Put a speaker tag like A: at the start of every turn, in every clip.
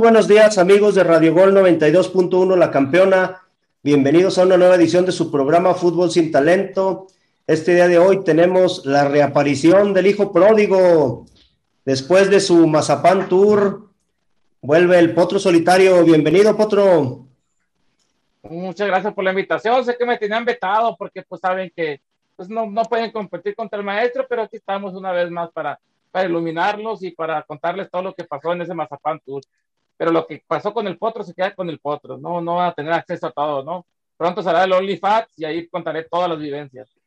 A: buenos días amigos de Radio Gol 92.1 La Campeona. Bienvenidos a una nueva edición de su programa Fútbol sin Talento. Este día de hoy tenemos la reaparición del hijo pródigo. Después de su Mazapán Tour, vuelve el Potro Solitario. Bienvenido, Potro.
B: Muchas gracias por la invitación. Sé que me tenían vetado porque pues saben que pues, no, no pueden competir contra el maestro, pero aquí estamos una vez más para, para iluminarlos y para contarles todo lo que pasó en ese Mazapán Tour pero lo que pasó con el potro se queda con el potro, no, no va a tener acceso a todo, ¿no? Pronto será el OnlyFats y ahí contaré todas las vivencias.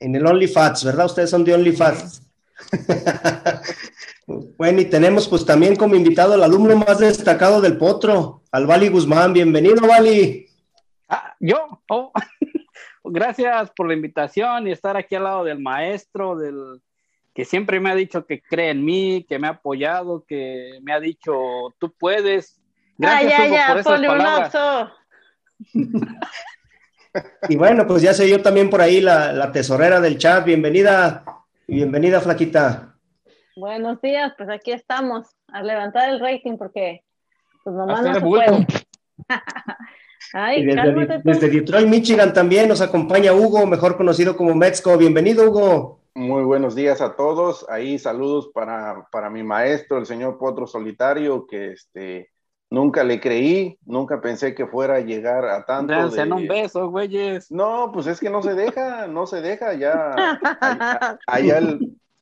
A: En el OnlyFats, ¿verdad? Ustedes son de OnlyFats. bueno, y tenemos pues también como invitado al alumno más destacado del potro, al Vali Guzmán. Bienvenido, Vali.
C: Ah, yo, oh. gracias por la invitación y estar aquí al lado del maestro, del, que siempre me ha dicho que cree en mí, que me ha apoyado, que me ha dicho, tú puedes.
D: Gracias, ay, ya, por esas palabras.
A: y bueno, pues ya sé yo también por ahí la, tesorera del chat. Bienvenida, bienvenida, Flaquita.
D: Buenos días, pues aquí estamos a levantar el rating porque pues nomás no se puede.
A: Ay, desde, desde Detroit, Michigan también nos acompaña Hugo, mejor conocido como Metzco. Bienvenido, Hugo.
E: Muy buenos días a todos. Ahí saludos para, para mi maestro, el señor Potro Solitario, que este, nunca le creí, nunca pensé que fuera a llegar a tanto.
C: De... un beso, güeyes.
E: No, pues es que no se deja, no se deja. Ya, allá,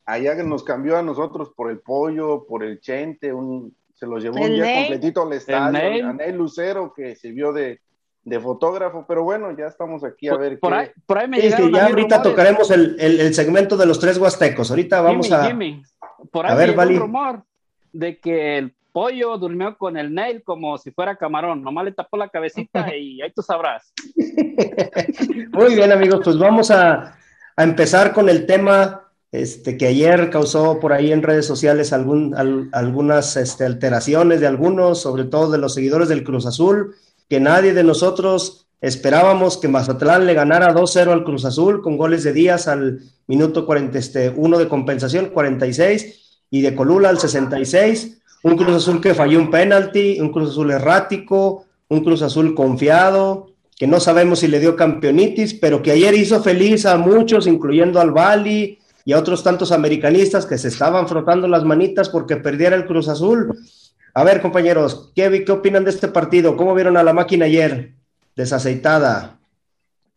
E: allá, nos cambió a nosotros por el pollo, por el chente, un, se lo llevó un día completito al estadio. A Lucero, que sirvió de, de fotógrafo, pero bueno, ya estamos aquí a ver
A: por, Ahí, por ahí me ya ahorita tocaremos el, el, segmento de los tres huastecos. Ahorita vamos a.
C: Por ahí a ver, un rumor de que el pollo durmió con el nail como si fuera camarón. Nomás le tapó la cabecita y ahí tú sabrás.
A: Muy bien, amigos, pues vamos a, a empezar con el tema este, que ayer causó por ahí en redes sociales algún, algunas este, alteraciones de algunos, sobre todo de los seguidores del Cruz Azul que nadie de nosotros esperábamos que Mazatlán le ganara 2-0 al Cruz Azul con goles de Díaz al minuto 41 este, de compensación, 46, y de Colula al 66. Un Cruz Azul que falló un penalti, un Cruz Azul errático, un Cruz Azul confiado, que no sabemos si le dio campeonitis, pero que ayer hizo feliz a muchos, incluyendo al Bali y a otros tantos americanistas que se estaban frotando las manitas porque perdiera el Cruz Azul. A ver, compañeros, ¿qué, ¿qué opinan de este partido? ¿Cómo vieron a la máquina ayer? Desaceitada.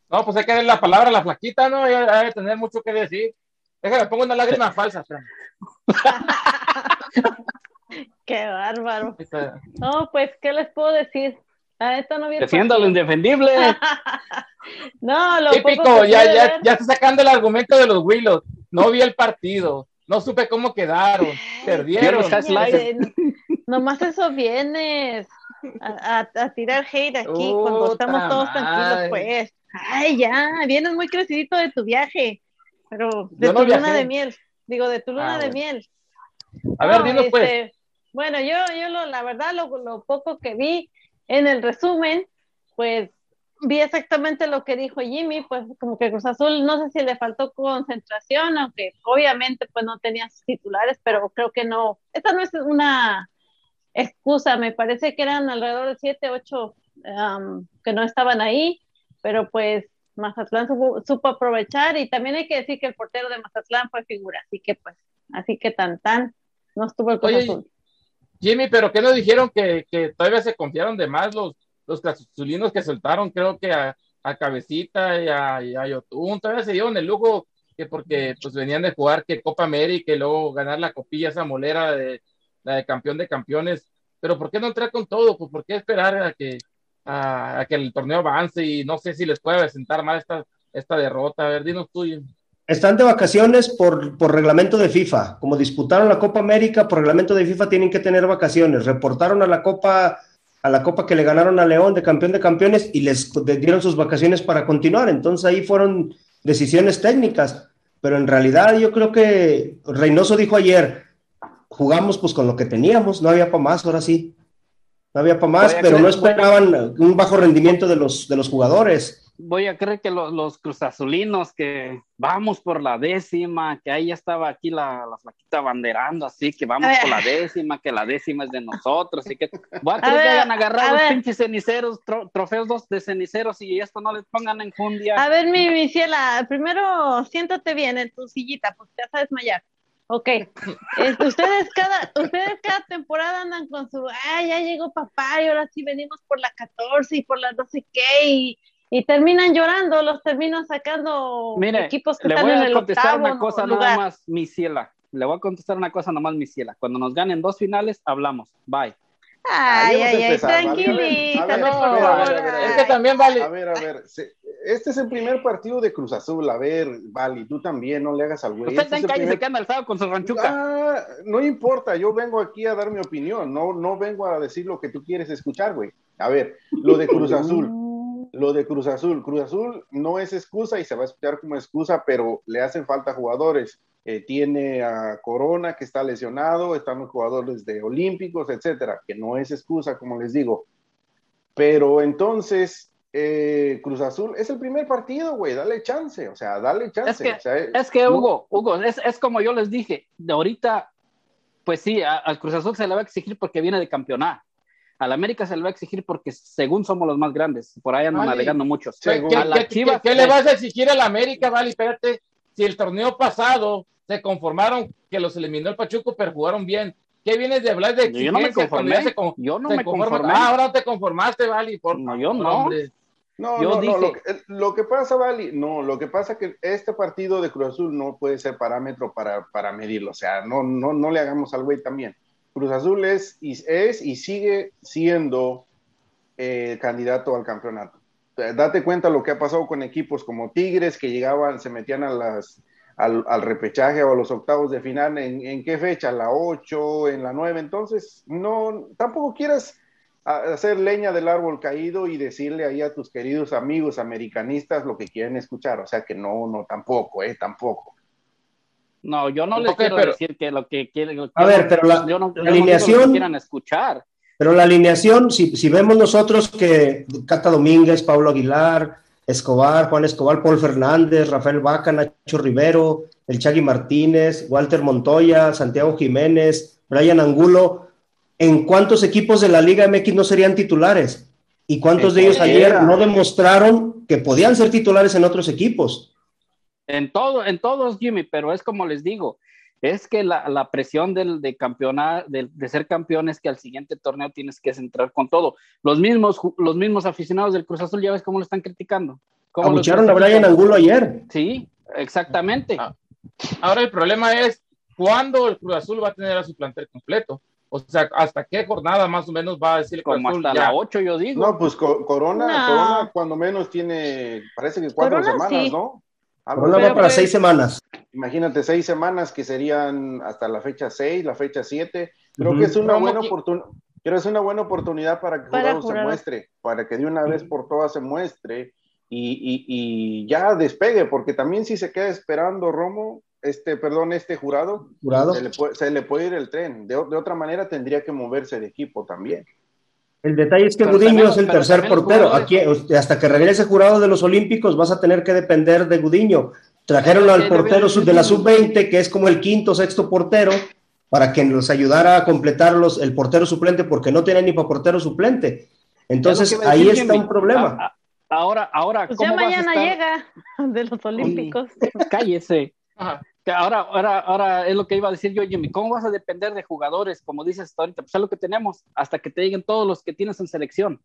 B: No, pues hay que darle la palabra a la flaquita, ¿no? Hay que tener mucho que decir. Déjame, pongo una lágrima falsa.
D: Qué bárbaro. No, pues, ¿qué les puedo decir? A esto no
C: Defiendo lo indefendible.
D: no, lo
B: Típico, ya, ya, ya está sacando el argumento de los Willows. No vi el partido. No supe cómo quedaron. Perdieron.
D: Nomás eso vienes a, tirar hate aquí cuando estamos todos tranquilos, pues. Ay, ya, vienes muy crecidito de tu viaje, pero de tu luna de miel. Digo, de tu luna ah, de miel.
B: A ver, dilo pues. Este,
D: bueno, yo, yo lo, la verdad, lo, lo poco que vi en el resumen, pues vi exactamente lo que dijo Jimmy, pues como que Cruz Azul, no sé si le faltó concentración, aunque obviamente pues no tenía sus titulares, pero creo que no, esta no es una excusa, me parece que eran alrededor de siete, ocho que no estaban ahí, pero pues Mazatlán supo, aprovechar y también hay que decir que el portero de Mazatlán fue figura, así que pues, así que tan tan, no estuvo el Cruz Azul.
B: Jimmy, pero ¿qué nos dijeron que, que todavía se confiaron de más los los casulinos que soltaron, creo que a, Cabecita y a, y a, Yotun, todavía se dieron el lujo que porque pues venían de jugar que Copa América y luego ganar la copilla esa molera de la de campeón de campeones, pero ¿por qué no entrar con todo? Pues ¿por qué esperar a que a, que el torneo avance y no sé si les puede presentar mal esta, esta derrota? A ver, dinos tú.
A: Están de vacaciones por, por reglamento de FIFA. Como disputaron la Copa América, por reglamento de FIFA tienen que tener vacaciones. Reportaron a la Copa a la Copa que le ganaron a León de campeón de campeones y les dieron sus vacaciones para continuar. Entonces ahí fueron decisiones técnicas, pero en realidad yo creo que Reynoso dijo ayer, jugamos pues con lo que teníamos, no había para más, ahora sí. No había para más, pero no esperaban un bajo rendimiento de los, de los jugadores
C: voy a creer que los, los cruzazulinos que vamos por la décima, que ahí ya estaba aquí la, la flaquita banderando, así que vamos por la décima, que la décima es de nosotros, y que voy a creer que hayan agarrado pinches ceniceros, trofeos dos de ceniceros y esto no les pongan en jundia.
D: A ver, mi, mi ciela, primero siéntate bien en tu sillita, porque te vas a desmayar. Ok, ustedes cada, ustedes cada temporada andan con su, ah, ya llegó papá y ahora sí venimos por la 14 y por la 12 qué y, y terminan llorando, los terminan sacando equipos que
C: le
D: están
C: voy
D: a
C: en contestar una cosa nada más, mi ciela. Le voy a contestar una cosa nomás, mi ciela. Cuando nos ganen dos finales, hablamos. Bye.
D: Ay, ay, ay, tranquilita, Es
E: que también vale. A ver, a ver, este es el primer partido de Cruz Azul. A ver, Vali, tú también, no le hagas al güey.
C: Usted está este en calle, se queda alzado con su ranchuca.
E: Ah, no importa, yo vengo aquí a dar mi opinión, no, no vengo a decir lo que tú quieres escuchar, güey. A ver, lo de Cruz Azul lo de Cruz Azul. Cruz Azul no es excusa y se va a escuchar como excusa, pero le hacen falta jugadores. Eh, tiene a Corona que está lesionado, están los jugadores de Olímpicos, etcétera, que no es excusa, como les digo. Pero entonces, eh, Cruz Azul es el primer partido, güey, dale chance, o sea, dale chance.
C: Es que, Hugo, Hugo, es, es, como yo les dije, de ahorita, pues sí, al Cruz Azul se le va a exigir porque viene de campeonato al América se le va a exigir porque según somos los más grandes, por ahí andan alegando muchos.
B: ¿Qué, le vas a exigir al América, Vale? Espérate, si el torneo pasado se conformaron que los eliminó el Pachuco, pero jugaron bien. ¿Qué vienes de hablar de
C: Yo no me conformé. yo no me conformé.
B: Ah, ahora te conformaste, Vali. Por
C: no, yo no.
E: No, no, no, lo que, lo que, pasa, Vali, no, lo que pasa es que este partido de Cruz Azul no puede ser parámetro para, para medirlo, o sea, no, no, no le hagamos al güey también. Cruz Azul es y, es y sigue siendo eh, candidato al campeonato. Date cuenta lo que ha pasado con equipos como Tigres que llegaban, se metían a las, al, repechaje o a los octavos de final. ¿En, qué fecha? ¿La 8? ¿En la 9? Entonces, no, tampoco quieras hacer leña del árbol caído y decirle ahí a tus queridos amigos americanistas lo que quieren escuchar. O sea que no, no, tampoco, eh, tampoco.
C: No, yo no les quiero decir que lo que quieren.
A: A ver, pero la, alineación.
C: quieran escuchar.
A: Pero la alineación, si, si, vemos nosotros que Cata Domínguez, Pablo Aguilar, Escobar, Juan Escobar, Paul Fernández, Rafael Vaca, Nacho Rivero, el Chagui Martínez, Walter Montoya, Santiago Jiménez, Brian Angulo, ¿en cuántos equipos de la Liga MX no serían titulares? ¿Y cuántos de ellos ayer no demostraron que podían ser titulares en otros equipos?
C: En todo, en todos, Jimmy, pero es como les digo, es que la, presión del, de campeonar, de, ser campeón es que al siguiente torneo tienes que centrar con todo. Los mismos, los mismos aficionados del Cruz Azul, ya ves cómo lo están criticando.
A: Abucharon a Brian Angulo ayer.
C: Sí, exactamente. Ah.
B: Ahora el problema es, ¿cuándo el Cruz Azul va a tener a su plantel completo? O sea, ¿hasta qué jornada más o menos va a decir el
C: Como hasta la 8, yo digo.
E: No, pues Corona, Corona cuando menos tiene, parece que cuatro semanas, ¿no?
A: Corona va para seis semanas.
E: Imagínate, seis semanas que serían hasta la fecha seis, la fecha siete. Creo que es una buena oportunidad. Pero es una buena oportunidad para que para se muestre, para que de una vez por todas se muestre y, ya despegue, porque también si se queda esperando Romo, este, perdón, este jurado, Se, le puede, ir el tren. De, de, otra manera tendría que moverse de equipo también.
A: El detalle es que Gudiño es el tercer portero. Aquí, hasta que regrese jurado de los Olímpicos, vas a tener que depender de Gudiño. Trajeron al portero de la sub-20, que es como el quinto, sexto portero, para que nos ayudara a completar el portero suplente, porque no tiene ni para portero suplente. Entonces, ahí está un problema.
C: Ahora, ahora.
D: Pues ya mañana llega de los Olímpicos.
C: Cállese. Ajá ahora, ahora, ahora es lo que iba a decir yo, Jimmy. ¿Cómo vas a depender de jugadores, como dices ahorita? Pues es lo que tenemos, hasta que te lleguen todos los que tienes en selección.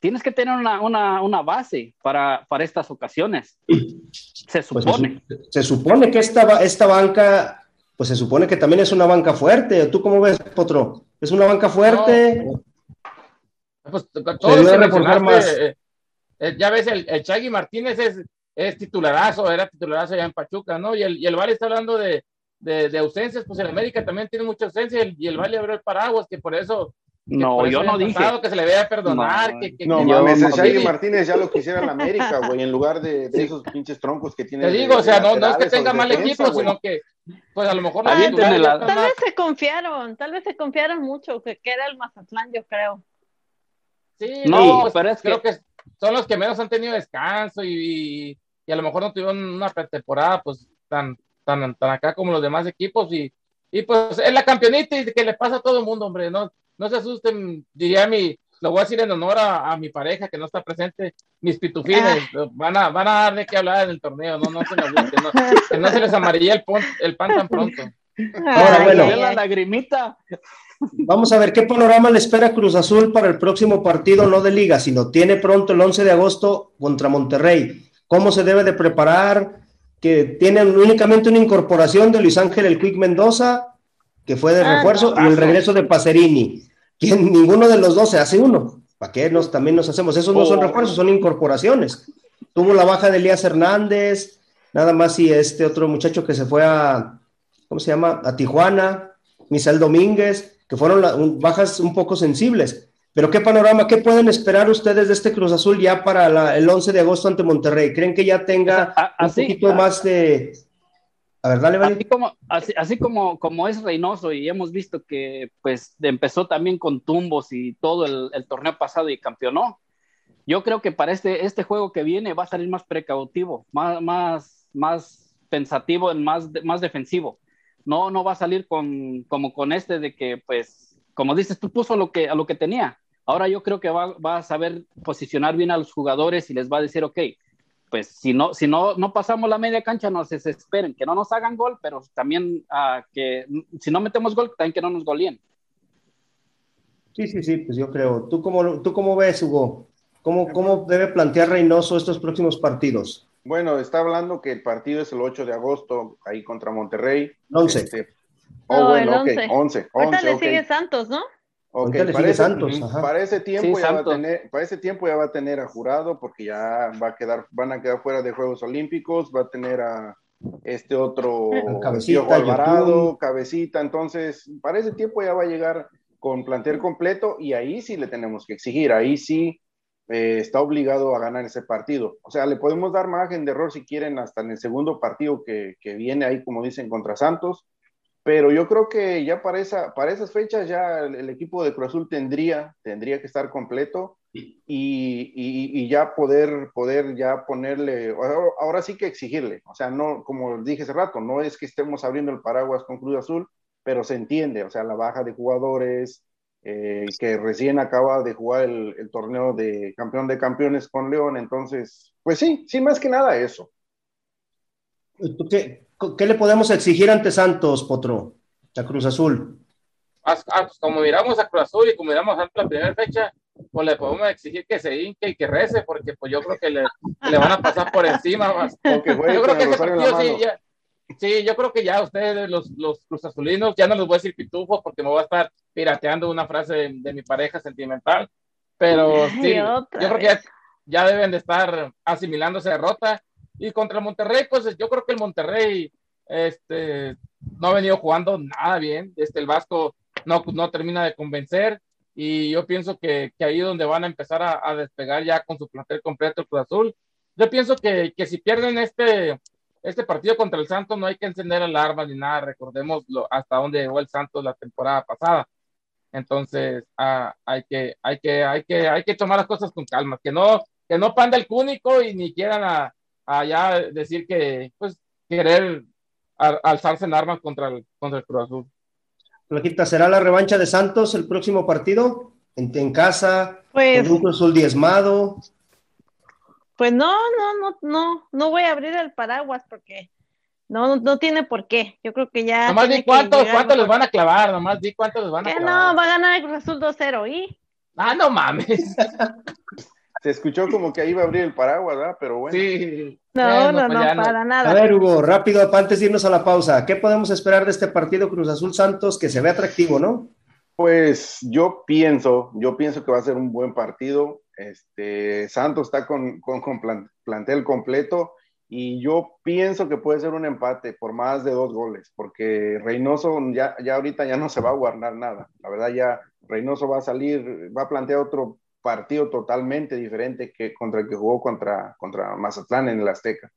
C: Tienes que tener una, una, una base para, para, estas ocasiones. Se pues supone.
A: se, supone que esta, esta banca, pues se supone que también es una banca fuerte. ¿Tú cómo ves, Potro? ¿Es una banca fuerte?
B: Pues todos más. Eh, eh, ya ves, el, el Chagui Martínez es, es titularazo, era titularazo ya en Pachuca, ¿no? Y el, y el Valle está hablando de, de, ausencias, pues en América también tiene mucha ausencia y el Valle abrió el paraguas, que por eso
C: no, yo no dije.
B: que se le vea perdonar. No, que, que,
E: no mames, el Martínez ya lo quisiera en América, güey, en lugar de, de, esos pinches troncos que tiene.
B: Te digo, o sea, no, no es que tenga mal equipo, sino que, pues a lo mejor.
D: Ah, tal, la... tal vez se confiaron, tal vez se confiaron mucho, que, que era el Mazatlán, yo creo.
B: Sí, no, pues, pero es creo que... son los que menos han tenido descanso y, y a lo mejor no tuvieron una pretemporada, pues tan, tan, tan acá como los demás equipos y, y pues es la campeonita y que le pasa a todo el mundo, hombre, no, no se asusten, diría mi, lo voy a decir en honor a, mi pareja que no está presente, mis pitufines, ah. van a, van a dar de qué hablar en el torneo, no, no se les no, que no se les amarilla el, el pan tan pronto.
C: Ahora, bueno, la lagrimita.
A: Vamos a ver qué panorama le espera Cruz Azul para el próximo partido, no de liga, sino tiene pronto el 11 de agosto contra Monterrey. ¿Cómo se debe de preparar? Que tienen únicamente una incorporación de Luis Ángel El Quick Mendoza, que fue de ah, refuerzo, y el regreso de Pacerini que ninguno de los dos se hace uno. ¿Para qué nos, también nos hacemos? Esos no son oh. refuerzos, son incorporaciones. Tuvo la baja de Elías Hernández, nada más y este otro muchacho que se fue a, ¿cómo se llama? A Tijuana, Misael Domínguez, que fueron bajas un poco sensibles. Pero qué panorama, qué pueden esperar ustedes de este Cruz Azul ya para el 11 de agosto ante Monterrey? ¿Creen que ya tenga un poquito más de,
C: Así como, así, como, como es Reynoso y hemos visto que pues empezó también con tumbos y todo el, torneo pasado y campeonó, yo creo que para este, este juego que viene va a salir más precautivo, más, más, más pensativo, más, más defensivo. No, no va a salir con, como con este de que, pues, como dices, tú puso lo que, a lo que tenía. Ahora yo creo que va, a saber posicionar bien a los jugadores y les va a decir, ok, pues si no, si no, no pasamos la media cancha, no se desesperen, que no nos hagan gol, pero también uh, que si no metemos gol, también que no nos golien.
A: Sí, sí, sí, pues yo creo. ¿Tú cómo, tú cómo ves, Hugo? ¿Cómo, ¿Cómo debe plantear Reynoso estos próximos partidos?
E: Bueno, está hablando que el partido es el 8 de agosto, ahí contra Monterrey.
A: 11. Este,
E: oh, bueno, ok, 11.
D: Ahorita le sigue Santos, ¿no?
E: Ok, para, Santos, para, ese tiempo ya va a tener, para ese tiempo ya va a tener a jurado porque ya va a quedar, van a quedar fuera de Juegos Olímpicos, va a tener a este otro
A: cabecita,
E: Alvarado, cabecita, entonces para ese tiempo ya va a llegar con plantel completo y ahí sí le tenemos que exigir, ahí sí eh, está obligado a ganar ese partido. O sea, le podemos dar margen de error si quieren hasta en el segundo partido que, que viene ahí, como dicen, contra Santos, pero yo creo que ya para, esa, para esas fechas ya el, equipo de Cruz Azul tendría, tendría que estar completo y, y, ya poder, poder ya ponerle, ahora, sí que exigirle, o sea, no, como dije hace rato, no es que estemos abriendo el paraguas con Cruz Azul, pero se entiende, o sea, la baja de jugadores, eh, que recién acaba de jugar el, el, torneo de campeón de campeones con León, entonces, pues sí, sí, más que nada eso.
A: ¿Qué, ¿Qué le podemos exigir ante Santos, Potro? A Cruz Azul.
B: Ah, pues como miramos a Cruz Azul y como miramos a la primera fecha, pues le podemos exigir que se hinque y que rece, porque pues yo creo que le, le van a pasar por encima. Más. yo creo que ese partido sí, ya, sí, yo creo que ya ustedes, los, los Cruz Azulinos, ya no les voy a decir pitufos porque me voy a estar pirateando una frase de, mi pareja sentimental, pero sí, yo creo que ya, ya deben de estar asimilando esa derrota y contra Monterrey, pues yo creo que el Monterrey este, no ha venido jugando nada bien. Este, el Vasco no, no termina de convencer. Y yo pienso que, que ahí es donde van a empezar a, despegar ya con su plantel completo el Cruz Azul. Yo pienso que, que si pierden este, este partido contra el Santos no hay que encender alarmas ni nada, recordemos hasta dónde llegó el Santos la temporada pasada. Entonces, ah, hay, que, hay, que, hay, que, hay que tomar las cosas con calma, que no, que no panda el cúnico y ni quieran a, allá decir que, pues, querer alzarse en armas contra el, contra el Cruz Azul.
A: Plaquita, ¿será la revancha de Santos el próximo partido? ¿En, en casa? Pues, ¿Con un Cruz Azul diezmado?
D: Pues no, no, no, no, no voy a abrir el paraguas porque no, no tiene por qué. Yo creo que ya.
B: Nomás di cuántos, cuántos les van a clavar, nomás di cuántos les van a clavar.
D: no, va a ganar el Cruz Azul 2-0, ¿y?
B: Ah, no mames.
E: Se escuchó como que ahí iba a abrir el paraguas, ¿verdad? Pero bueno.
B: Sí.
D: No, no, pues no, para nada.
A: A ver, Hugo, rápido, antes de irnos a la pausa, ¿qué podemos esperar de este partido Cruz Azul Santos que se ve atractivo, no?
E: Pues yo pienso, yo pienso que va a ser un buen partido. Este, Santos está con, con, plantel completo y yo pienso que puede ser un empate por más de dos goles, porque Reynoso ya, ya ahorita ya no se va a guardar nada. La verdad ya Reynoso va a salir, va a plantear otro partido totalmente diferente que contra el que jugó contra, contra Mazatlán en el Azteca.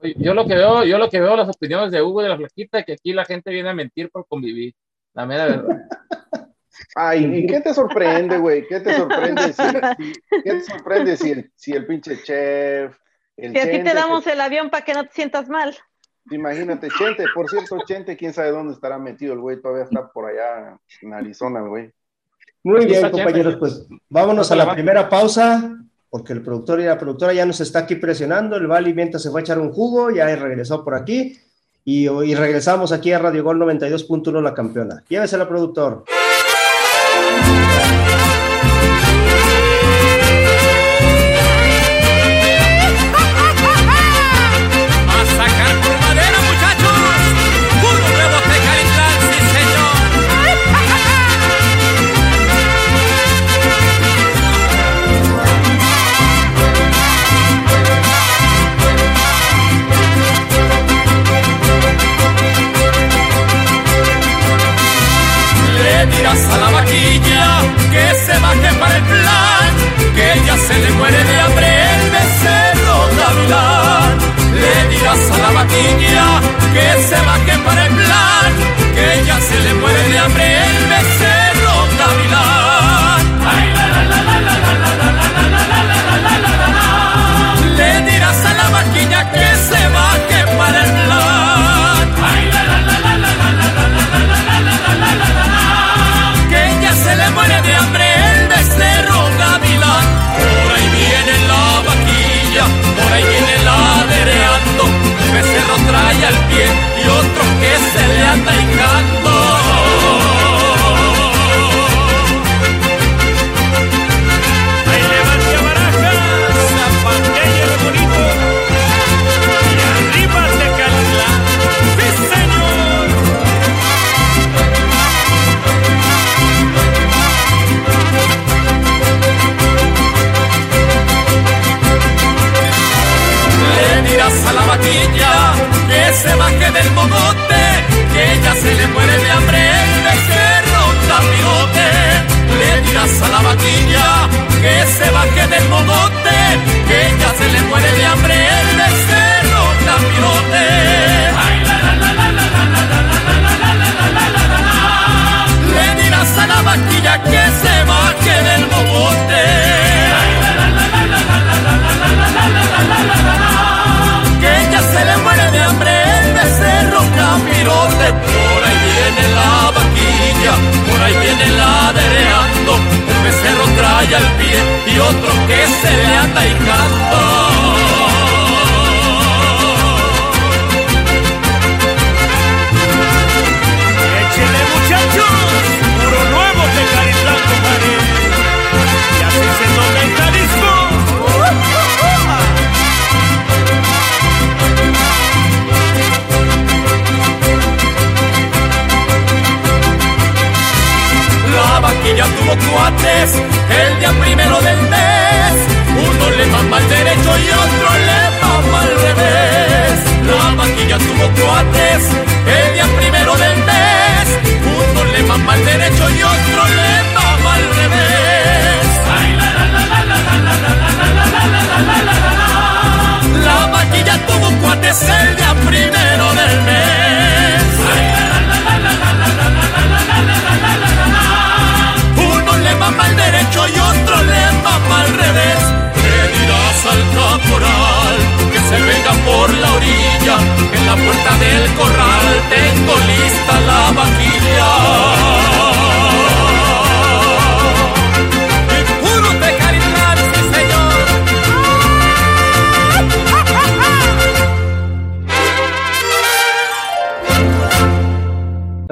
B: Yo lo que veo, yo lo que veo las opiniones de Hugo de la Flaquita, que aquí la gente viene a mentir por convivir. La mera verdad.
E: Ay, ¿y qué te sorprende, güey? ¿Qué te sorprende si, ¿qué te sorprende si el, si el pinche chef,
D: el si así te damos el avión para que no te sientas mal.
E: Imagínate, Chente, por cierto, Chente, quién sabe dónde estará metido el güey, todavía está por allá en Arizona, güey.
A: Muy bien, compañeros, pues vámonos a la primera pausa, porque el productor y la productora ya nos está aquí presionando, el Vali mientras se fue a echar un jugo, ya regresó por aquí, y, y regresamos aquí a Radio Gol 92.1 La Campeona. Llévesela, productor.
F: A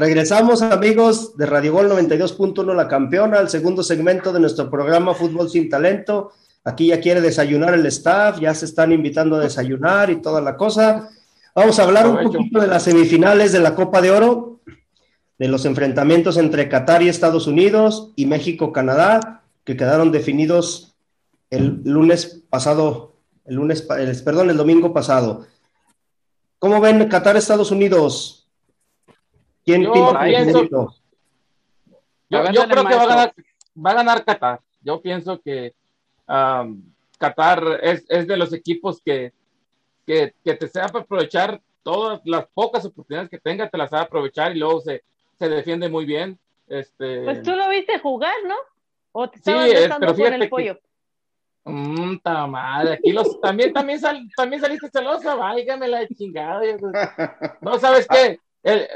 A: Regresamos amigos de Radio Gol 92.1 La Campeona, al segundo segmento de nuestro programa Fútbol sin Talento. Aquí ya quiere desayunar el staff, ya se están invitando a desayunar y toda la cosa. Vamos a hablar un poquito de las semifinales de la Copa de Oro, de los enfrentamientos entre Qatar y Estados Unidos y México-Canadá, que quedaron definidos el lunes pasado el lunes, perdón, el domingo pasado. ¿Cómo ven Qatar, Estados Unidos?
B: ¿Quién yo pienso, yo, creo que va a, ganar, va a ganar Qatar. Yo pienso que Qatar es, es, de los equipos que, que, que te sepa aprovechar todas las pocas oportunidades que tenga, te las sabe aprovechar y luego se, se defiende muy bien. Este...
D: Pues tú lo viste jugar, ¿no? ¿O te estabas sí, pero con el pollo?
B: Mmm, madre, aquí los, también, también, también saliste celosa, válgame la chingada. No, ¿sabes qué? El,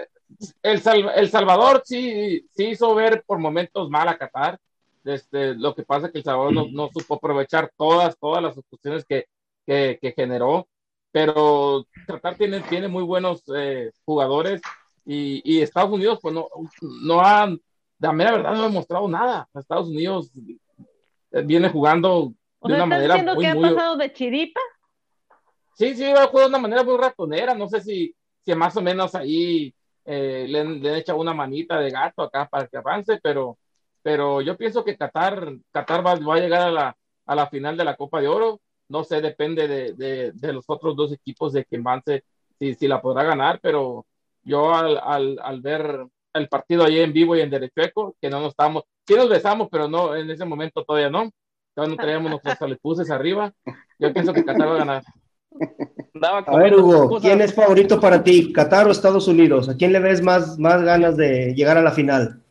B: el, el, Salvador sí, sí hizo ver por momentos mal a Qatar. Este, lo que pasa es que El Salvador no, no supo aprovechar todas, todas las oportunidades que, que, que, generó, pero Qatar tiene, tiene muy buenos eh, jugadores y, y, Estados Unidos pues no, no han, de mera verdad no ha demostrado nada. Estados Unidos viene jugando de una manera
D: muy, que ha pasado de chiripa?
B: Sí, sí, va a jugar de una manera muy ratonera. No sé si, si más o menos ahí eh, le, le han echado una manita de gato acá para que avance, pero, pero yo pienso que Qatar, Qatar va, va a llegar a la, a la final de la Copa de Oro. No sé, depende de, de, de los otros dos equipos de que avance, si, si la podrá ganar, pero yo al, al, al ver el partido ahí en vivo y en derecho que no nos estamos, sí nos besamos, pero no, en ese momento todavía no no traíamos nuestros alepuses arriba. Yo pienso que Qatar va a ganar.
A: A ver, Hugo, ¿quién es favorito para ti, Qatar o Estados Unidos? ¿A quién le ves más, más ganas de llegar a la final?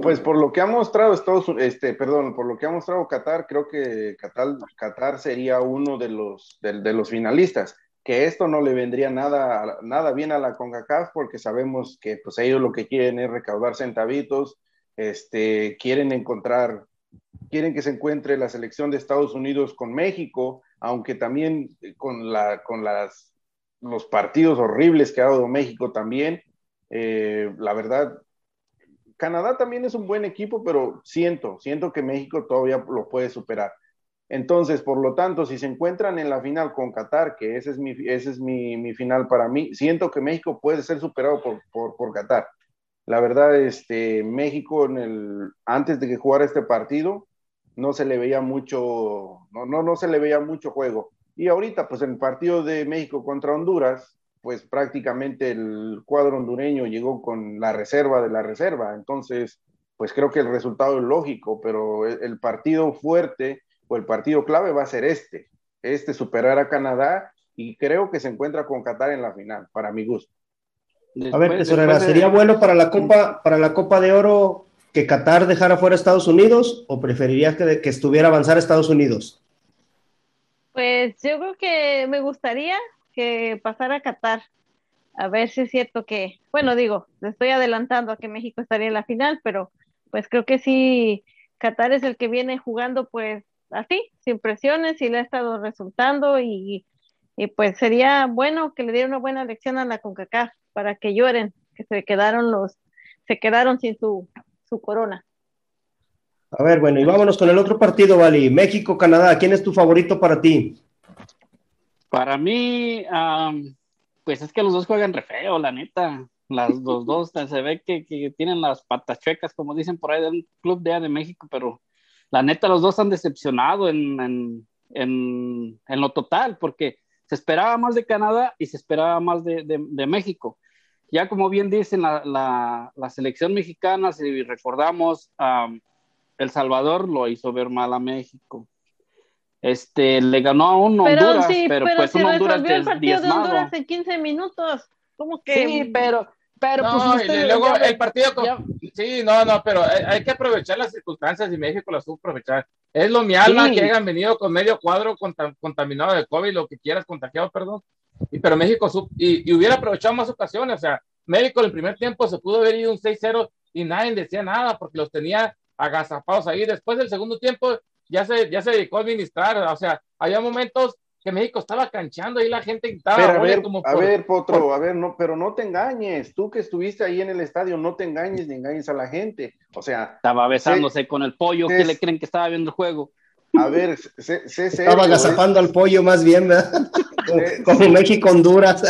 E: Pues por lo que ha mostrado Estados este, perdón, por lo que ha mostrado Qatar, creo que Qatar, Qatar sería uno de los, de, los finalistas. Que esto no le vendría nada, nada bien a la CONCACAF porque sabemos que pues ellos lo que quieren es recaudar centavitos, este, quieren encontrar quieren que se encuentre la selección de Estados Unidos con México, aunque también eh, con, la, con las, los partidos horribles que ha dado México también. Eh, la verdad, Canadá también es un buen equipo, pero siento, siento que México todavía lo puede superar. Entonces, por lo tanto, si se encuentran en la final con Qatar, que ese es mi, ese es mi, mi final para mí, siento que México puede ser superado por, por, por Qatar. La verdad, este, México en el, antes de que jugara este partido, no se le veía mucho, no, no, no se le veía mucho juego. Y ahorita, pues en el partido de México contra Honduras, pues prácticamente el cuadro hondureño llegó con la reserva de la reserva. Entonces, pues creo que el resultado es lógico, pero el, partido fuerte o el partido clave va a ser este, este superar a Canadá y creo que se encuentra con Qatar en la final, para mi gusto.
A: a ver, tesorera, ¿sería bueno para la Copa, para la Copa de Oro que Qatar dejara fuera a Estados Unidos o preferirías que, estuviera avanzar Estados Unidos?
D: Pues yo creo que me gustaría que pasara a Qatar. A ver si es cierto que, bueno, digo, estoy adelantando a que México estaría en la final, pero pues creo que sí, Qatar es el que viene jugando pues así, sin presiones y le ha estado resultando y, y pues sería bueno que le diera una buena lección a la CONCACAF para que lloren, que se quedaron los, se quedaron sin su su corona.
A: A ver, bueno, y vámonos con el otro partido, Vali. México-Canadá, ¿quién es tu favorito para ti?
C: Para mí, pues es que los dos juegan re feo, la neta. Las los dos se ve que, tienen las patas chuecas, como dicen por ahí del Club de, de México, pero la neta los dos han decepcionado en, lo total, porque se esperaba más de Canadá y se esperaba más de México. Ya como bien dicen, la, selección mexicana, si recordamos, El Salvador lo hizo ver mal a México. Este, le ganó a un Honduras, pero, pues un Honduras
D: el partido de Honduras en 15 minutos. ¿Cómo que?
C: Sí, pero, pero
B: pues luego el partido sí no no pero hay, que aprovechar las circunstancias y México las supo aprovechar es lo mi alma que hayan venido con medio cuadro contaminado de COVID lo que quieras contagiado perdón pero México y, hubiera aprovechado más ocasiones. O sea, México en el primer tiempo se pudo haber ido un 6-0 y nadie decía nada porque los tenía agazapados ahí. Después del segundo tiempo ya se, ya se dedicó a administrar. O sea, había momentos que México estaba canchando y la gente
E: estaba a ver, como a ver, Potro, a ver, no, pero no te engañes, tú que estuviste ahí en el estadio, no te engañes ni engañes a la gente, o sea.
C: Estaba besándose con el pollo, ¿qué le creen que estaba viendo el juego?
E: A ver, sé,
A: Estaba agazapando al pollo más bien, ¿verdad? Como, México, Honduras.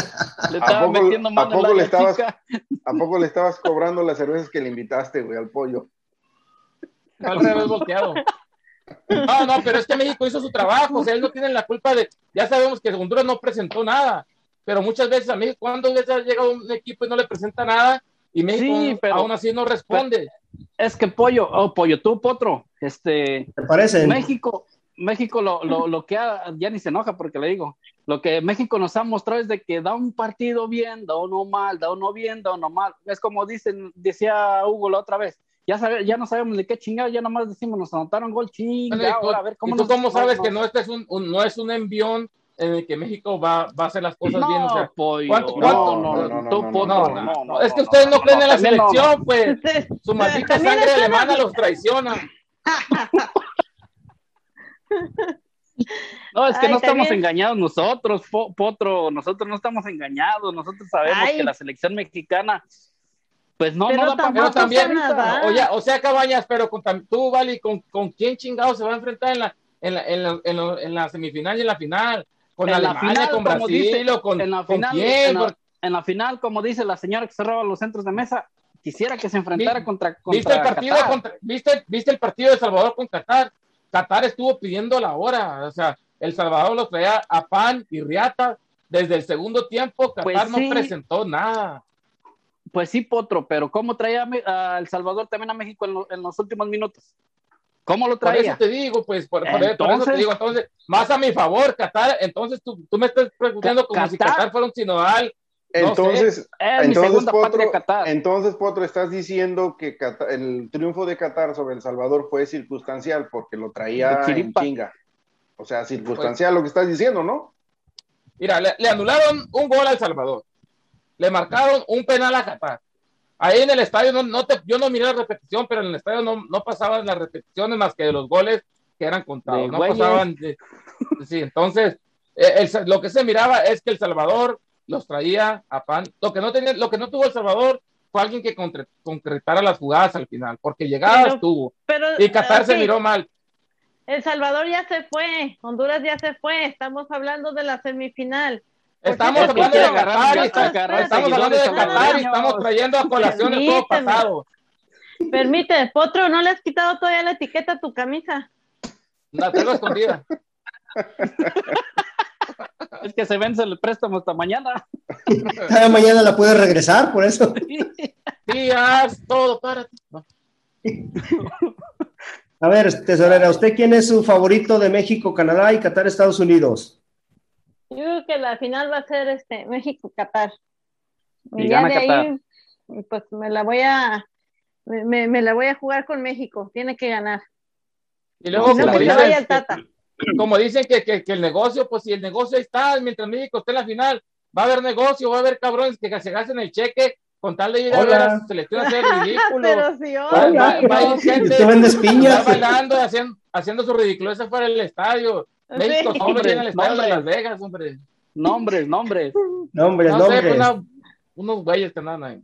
E: Le estaba ¿A poco, metiendo ¿a poco le estabas, ¿A poco le estabas cobrando las cervezas que le invitaste, güey, al pollo?
B: Al revés volteado. No, no, pero es que México hizo su trabajo, o sea, él no tiene la culpa de, ya sabemos que Honduras no presentó nada, pero muchas veces a México, cuando veces ha llegado un equipo y no le presenta nada, y México aún así no responde.
C: Es que pollo, oh pollo, tú potro, este,
A: ¿te parece?
C: México, México lo, lo, lo que ya ni se enoja porque le digo, lo que México nos ha mostrado es de que da un partido bien, da uno mal, da uno bien, da uno mal. Es como dicen, decía Hugo la otra vez, ya, sabe, ya no sabemos de qué chingado, ya nomás decimos, nos anotaron gol chingado,
B: a ver cómo ¿Y tú cómo sabes que no este es un, no es un envión en el que México va, va a hacer las cosas bien. O sea, ¿cuánto, cuánto? No, no, no, Es que ustedes no creen en la selección, pues. Su maldita sangre alemana los traiciona.
C: No, es que no estamos engañados nosotros, Potro, nosotros no estamos engañados, nosotros sabemos que la selección mexicana, pues no, no
B: da para también, oye, o sea, Cabañas, pero con, tú, Vali, ¿con, ¿con quién chingado se va a enfrentar en la, en la, en la, en la, semifinal y en la final? ¿Con en Alemania, la final, con Brasil o con,
C: en la final, quién? En la, final, como dice la señora que cerraba los centros de mesa, quisiera que se enfrentara contra, contra
B: ¿Viste el partido ¿viste, ¿Viste el partido de Salvador con Qatar? Qatar estuvo pidiendo la hora, o sea, El Salvador lo traía a pan y riata. Desde el segundo tiempo, Qatar pues no presentó nada.
C: Pues sí, Potro, pero ¿cómo traía a El Salvador también a México en, los últimos minutos? ¿Cómo lo traía?
B: Por eso te digo, pues, por, eso te digo, entonces, más a mi favor, Qatar, entonces tú, tú me estás preguntando como si Qatar fuera un sinodal
E: entonces, entonces, Potro, entonces, Potro, estás diciendo que el triunfo de Qatar sobre El Salvador fue circunstancial porque lo traía en chinga. O sea, circunstancial lo que estás diciendo, ¿no?
B: Mira, le, anularon un gol al Salvador. Le marcaron un penal a Qatar. Ahí en el estadio, no, no te, yo no miré la repetición, pero en el estadio no, no pasaban las repeticiones más que de los goles que eran contados. no pasaban. sí, entonces, eh, lo que se miraba es que El Salvador los traía a pan. Lo que no tenía, lo que no tuvo El Salvador fue alguien que concretara las jugadas al final, porque llegadas tuvo. y Qatar se miró mal.
D: El Salvador ya se fue, Honduras ya se fue, estamos hablando de la semifinal.
B: Estamos hablando de Qatar, estamos hablando de Qatar y estamos trayendo a colación el todo pasado.
D: Permite, Potro, ¿no le has quitado todavía la etiqueta a tu camisa?
B: La tengo escondida.
C: es que se vence el préstamo hasta mañana.
A: Cada mañana la puede regresar, por eso.
B: Sí, haz todo para.
A: A ver, tesorera, ¿usted quién es su favorito de México, Canadá y Qatar, Estados Unidos?
D: Yo creo que la final va a ser este México-Qatar.
C: Y, gana de Qatar.
D: ahí, pues me la voy a me, me, la voy a jugar con México, tiene que ganar.
B: Y luego, no, que vaya el Tata como dicen que, que, el negocio, pues si el negocio está, mientras México esté en la final, va a haber negocio, va a haber cabrones que se gasten el cheque con tal de ir a ver a su selección a hacer ridículo. Pero si va, va, a ir gente va bailando, haciendo, haciendo su ridículo fuera del estadio. México, hombre, viene al estadio de Las Vegas, hombre.
C: Nombres, nombres.
A: Nombres, no nombres. Sé,
B: unos güeyes que andan ahí.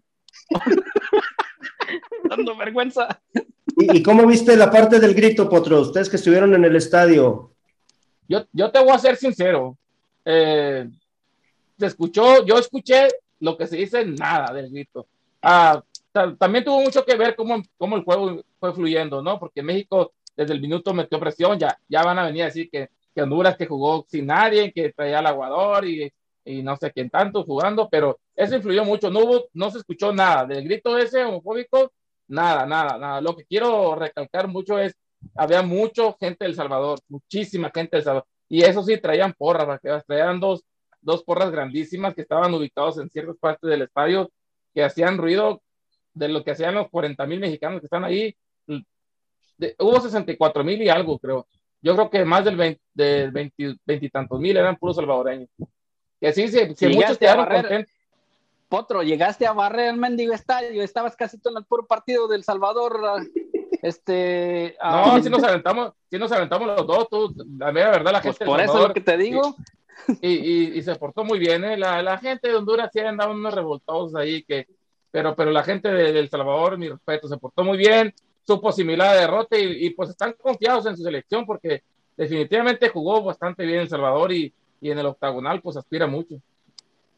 C: Dando vergüenza.
A: ¿Y, ¿Y, cómo viste la parte del grito, Potro? Ustedes que estuvieron en el estadio.
B: Yo, yo te voy a ser sincero. Eh, se escuchó, yo escuché lo que se dice, nada del grito. Ah, también tuvo mucho que ver cómo, cómo, el juego fue fluyendo, ¿no? Porque México desde el minuto metió presión, ya, ya van a venir a decir que, que Honduras que jugó sin nadie, que traía al aguador y, y, no sé quién tanto jugando, pero eso influyó mucho, no hubo, no se escuchó nada del grito ese homofóbico, nada, nada, nada. Lo que quiero recalcar mucho es había mucha gente del Salvador, muchísima gente del Salvador. Y eso sí, traían porras, traían dos, dos porras grandísimas que estaban ubicados en ciertas partes del estadio, que hacían ruido de lo que hacían los 40 mil mexicanos que están ahí. hubo 64 mil y algo, creo. Yo creo que más del 20, de 20, tantos mil eran puros salvadoreños. Que sí, sí, sí muchos quedaron contentos.
C: Potro, llegaste a barrer el mendigo estadio, estabas casi todo en el puro partido del Salvador este.
B: No, um, si nos aventamos, si nos aventamos los dos, tú, la verdad, la pues gente.
C: por eso es lo que te digo.
B: Y, y, y, se portó muy bien, ¿eh? la, la, gente de Honduras sí andaba unos revoltosos ahí, que, pero, pero la gente de, El Salvador, mi respeto, se portó muy bien, supo asimilar de derrota y, y, pues están confiados en su selección porque definitivamente jugó bastante bien El Salvador y, y en el octagonal pues aspira mucho.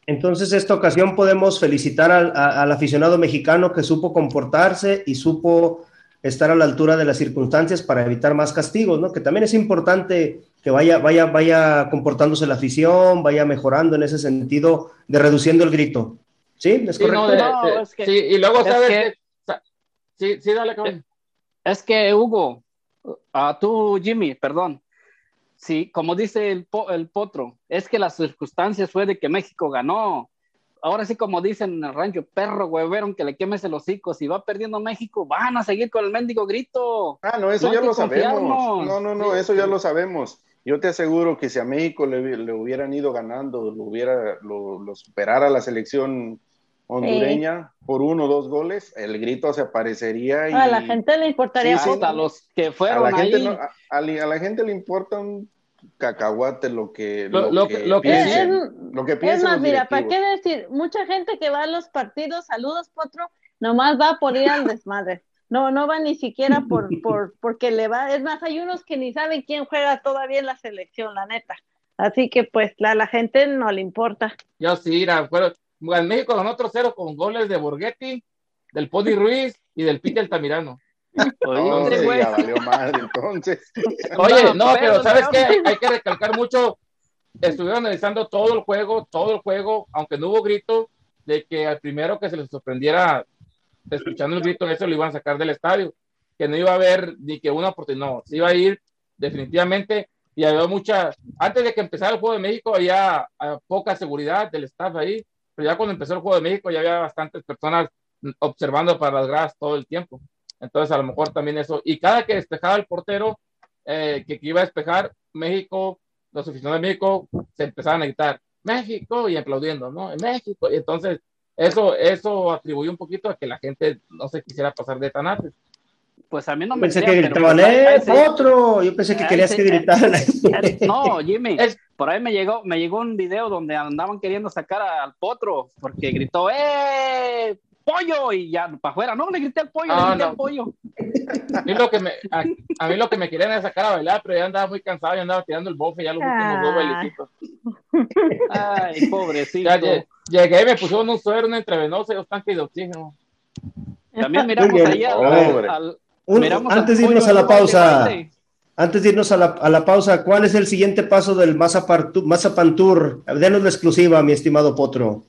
A: Entonces, esta ocasión podemos felicitar al, al aficionado mexicano que supo comportarse y supo estar a la altura de las circunstancias para evitar más castigos, ¿no? Que también es importante que vaya, vaya, vaya comportándose la afición, vaya mejorando en ese sentido de reduciendo el grito. ¿Sí? ¿Es correcto?
B: sí, y luego sabes sí, sí, dale,
C: Es que, Hugo, a tú, Jimmy, perdón, sí, como dice el, el potro, es que las circunstancias fue de que México ganó, ahora sí como dicen en el rancho, perro huevero, que le quemes el hocico, si va perdiendo México, van a seguir con el mendigo grito.
E: Ah, no, eso ya lo sabemos. No, no, no, eso ya lo sabemos. Yo te aseguro que si a México le, hubieran ido ganando, lo hubiera, lo, superara la selección hondureña por uno o dos goles, el grito se aparecería y...
D: A la gente le importaría.
C: hasta los que fueron
E: a la
C: ahí.
E: Gente a, la gente le importa un cacahuate lo que
D: lo,
E: lo, que,
D: lo que piensen, lo que es más mira para qué decir mucha gente que va a los partidos saludos potro nomás va por ir al desmadre. No no va ni siquiera por por porque le va es más hay unos que ni saben quién juega todavía en la selección la neta. Así que pues la, la gente no le importa.
B: Yo sí mira fueron en México con otro cero con goles de Borghetti del Pony Ruiz y del Pite Altamirano
E: Oye, valió entonces.
B: Oye, no, pero ¿sabes qué? Hay, que recalcar mucho. Estuvieron analizando todo el juego, todo el juego, aunque no hubo grito, de que al primero que se les sorprendiera escuchando el grito, eso lo iban a sacar del estadio. Que no iba a haber ni que una oportunidad, no, se iba a ir definitivamente. Y había mucha. Antes de que empezara el juego de México, había poca seguridad del staff ahí, pero ya cuando empezó el juego de México, ya había bastantes personas observando para las gradas todo el tiempo. Entonces, a lo mejor también eso. Y cada que despejaba el portero, eh, que, iba a despejar, México, los aficionados de México se empezaban a gritar, México, y aplaudiendo, ¿no? En México. Y entonces, eso, eso atribuyó un poquito a que la gente no se quisiera pasar de tan antes.
C: Pues a mí no me
A: Pensé que gritaban, ¡eh, otro! Yo pensé que querías que gritaran.
C: No, Jimmy, por ahí me llegó, me llegó un video donde andaban queriendo sacar al potro porque gritó, ¡eh! Pollo y ya para afuera. No, le grité al pollo, le grité al pollo.
B: A mí, lo que me, a, mí lo que me querían era sacar a bailar, pero ya andaba muy cansado, ya andaba tirando el bofe ya los últimos dos bailecitos.
C: Ay, pobrecito.
B: llegué y me pusieron un suero, una intravenosa y dos tanques de oxígeno.
C: También miramos allá
A: al, antes de irnos a la pausa, antes de irnos a la, a la, pausa, ¿cuál es el siguiente paso del Mazapan Tour? Denos la exclusiva, mi estimado Potro.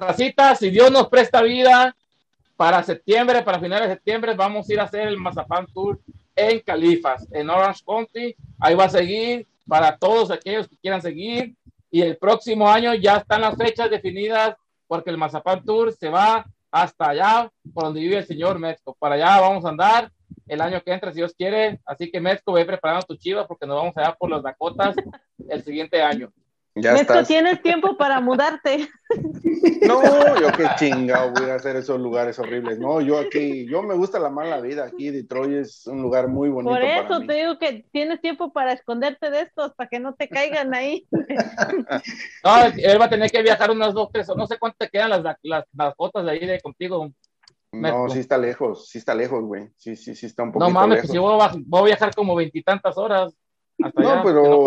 B: Racita, si Dios nos presta vida, para septiembre, para finales de septiembre, vamos a ir a hacer el Mazapán Tour en Califas, en Orange County. Ahí va a seguir para todos aquellos que quieran seguir. Y el próximo año ya están las fechas definidas porque el Mazapán Tour se va hasta allá, por donde vive el señor Mezco. Para allá vamos a andar el año que entra, si Dios quiere. Así que Mezco, ve preparando tu chiva porque nos vamos allá por las Dakotas el siguiente año.
D: Ya tienes tiempo para mudarte.
E: No, yo qué chingado voy a hacer esos lugares horribles. No, yo aquí, yo me gusta la mala vida. Aquí Detroit es un lugar muy bonito.
D: Por eso te digo que tienes tiempo para esconderte de estos, para que no te caigan ahí.
B: No, él va a tener que viajar unas dos, tres, no sé cuánto te quedan las, las, las fotos de ahí de contigo.
E: No, sí está lejos, sí está lejos, güey. Sí, sí, sí está un poco.
B: No mames, pues yo voy a, voy a viajar como veintitantas horas
E: no, pero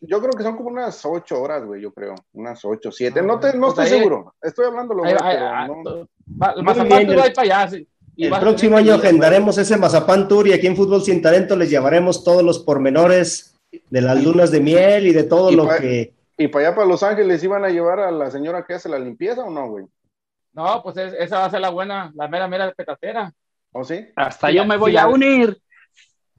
E: yo creo que son como unas ocho horas, güey, yo creo. Unas ocho, siete. no, te, no pues estoy seguro. Estoy hablando lo
A: El próximo año agendaremos ese Mazapán Tour y aquí en Fútbol Sin Talento les llevaremos todos los pormenores de las lunas de miel y de todo lo que...
E: ¿Y para allá, para Los Ángeles, iban a llevar a la señora que hace la limpieza o no, güey?
B: No, pues esa va a ser la buena, la mera, mera petatera.
E: ¿O sí?
C: Hasta yo me voy a unir.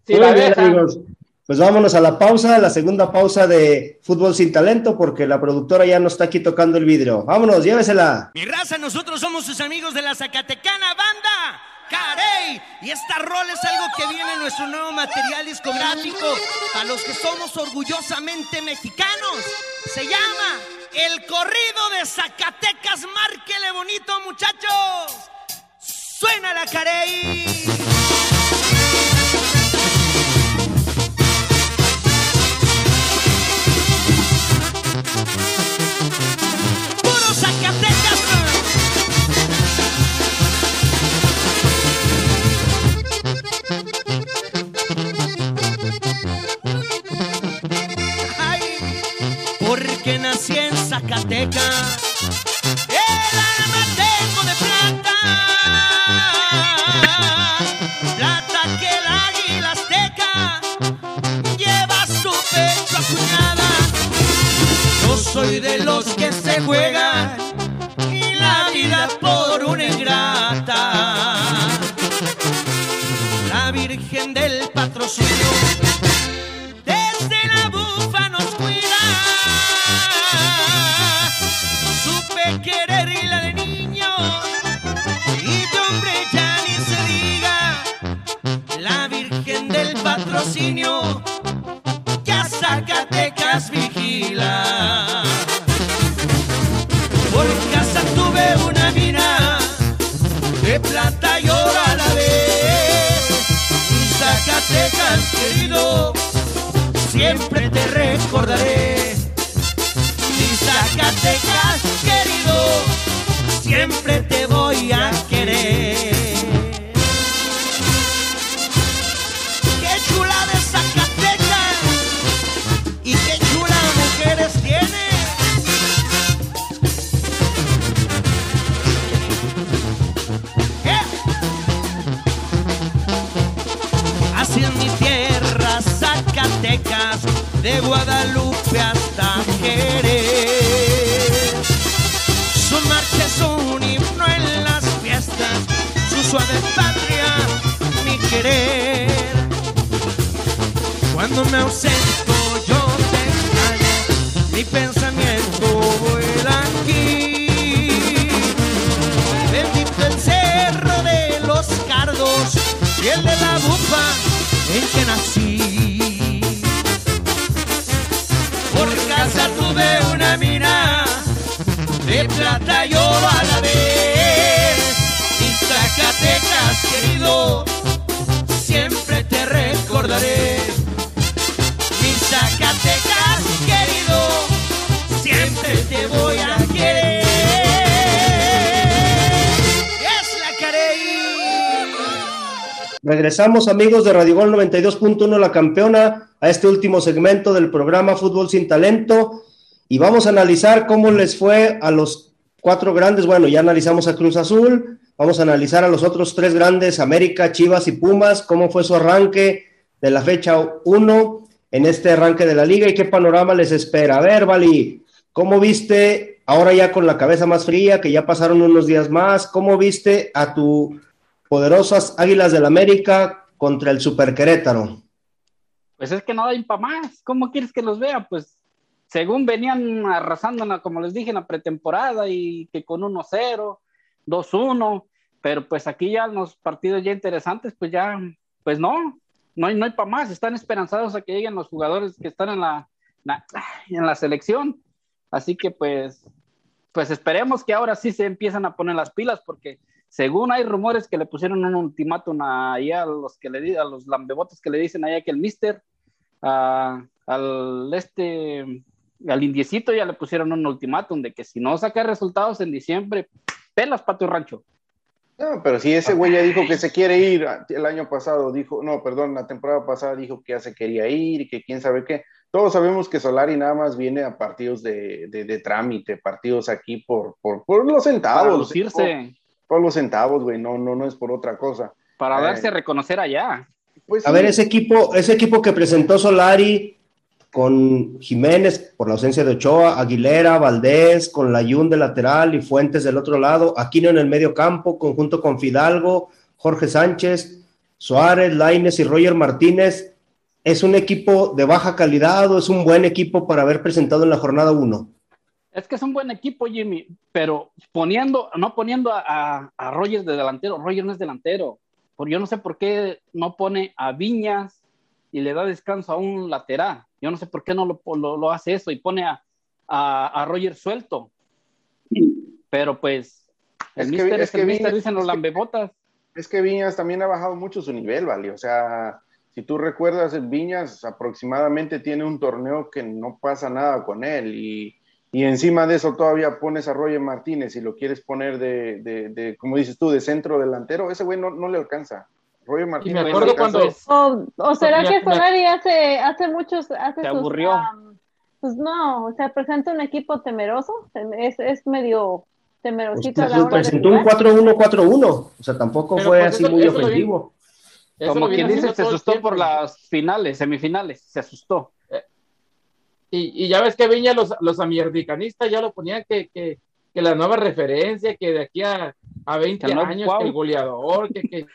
A: Sí, la amigos. Pues vámonos a la pausa, la segunda pausa de Fútbol sin Talento, porque la productora ya no está aquí tocando el vidrio. Vámonos, llévesela.
G: Mi raza, nosotros somos sus amigos de la Zacatecana Banda. Carey, y esta rol es algo que viene en nuestro nuevo material discográfico a los que somos orgullosamente mexicanos. Se llama El Corrido de Zacatecas. Márquele bonito, muchachos. Suena la Carey. nací en Zacatecas. El alma tengo de plata, plata que el águila azteca lleva su pecho acuñada. Yo soy de los que se juegan y la vida por una ingrata. La Virgen del Patrocinio Supe querer voy a querer. Es la carey.
A: Regresamos amigos de Radio Gol 92.1 La Campeona a este último segmento del programa Fútbol sin Talento y vamos a analizar cómo les fue a los cuatro grandes, bueno, ya analizamos a Cruz Azul, vamos a analizar a los otros tres grandes, América, Chivas y Pumas, cómo fue su arranque de la fecha 1 en este arranque de la liga y qué panorama les espera. A ver, Vali, ¿cómo viste ahora ya con la cabeza más fría, que ya pasaron unos días más, cómo viste a tu poderosas Águilas del América contra el Super Querétaro?
C: Pues es que no hay para más. ¿Cómo quieres que los vea? Pues según venían arrasando, como les dije, en la pretemporada y que con 1-0, 2-1, pero pues aquí ya los partidos ya interesantes, pues ya, pues no, no hay, no hay para más. Están esperanzados a que lleguen los jugadores que están en la- en la selección. Así que pues, pues esperemos que ahora sí se empiezan a poner las pilas porque según hay rumores que le pusieron un ultimátum ahí a los que le a los lambebotes que le dicen allá que el mister al este al indiecito ya le pusieron un ultimátum de que si no saca resultados en diciembre pelas para tu rancho
E: No, pero si ese güey ya dijo que se quiere ir, el año pasado dijo, no, perdón, la temporada pasada dijo que ya se quería ir y que quién sabe qué. Todos sabemos que Solari nada más viene a partidos de, de, de trámite, partidos aquí por, por, por los
C: para
E: centavos.
C: lucirse
E: Por, por los centavos, güey, no, no, no es por otra cosa.
C: para
E: Eh.
C: darse a reconocer allá
E: Pues
A: A
E: sí,
A: ver, ese equipo, ese equipo que presentó Solari con Jiménez por la ausencia de Ochoa, Aguilera, Valdés, con Layún de lateral y Fuentes del otro lado, Aquino en el medio campo, conjunto con Fidalgo, Jorge Sánchez, Suárez, Laines y Roger Martínez. ¿Es un equipo de baja calidad o es un buen equipo para haber presentado en la jornada 1?
C: Es que es un buen equipo, Jimmy, pero poniendo, no poniendo a, a, a Rogers de delantero, Rogers no es delantero. Por, yo no sé por qué no pone a Viñas y le da descanso a un lateral. Yo no sé por qué no lo, lo, lo hace eso y pone a, a, a Rogers suelto. Pero pues, el
E: Es que-
C: mister
E: es
C: es,
E: que
C: el mister,
E: Viñas-
C: dicen los
E: es que-
C: lambebotas.
E: Es que Viñas también ha bajado mucho su nivel, ¿vale? O sea, si tú recuerdas, Viñas aproximadamente tiene un torneo que no pasa nada con él y, y encima de eso todavía pones a Roger Martínez y lo quieres poner de, de, de, como dices tú, de centro delantero, ese güey no, no le alcanza. Roger Martínez.
B: me
E: no le
B: acuerdo cuando-
D: O, o será
B: Me-
D: que
B: me-
D: Solari hace, hace muchos, hace
C: Se
D: sus,
C: aburrió.
D: pues no, o sea, presenta un equipo temeroso, es, es medio temerosito a la hora de
A: presentó un
D: jugar.
A: 4-1-4-1, o sea, tampoco
B: Pero
A: fue
B: pues
A: así
B: eso-
A: muy
B: eso
A: ofensivo.
B: Eso
C: Como quien dice, se
B: el
C: asustó por las finales, semifinales, se asustó.
B: Y, ya ves que Viña, los, los amierdicanistas ya lo ponían que, que, que la nueva referencia, que de aquí a, a 20 años, que el goleador, que, que,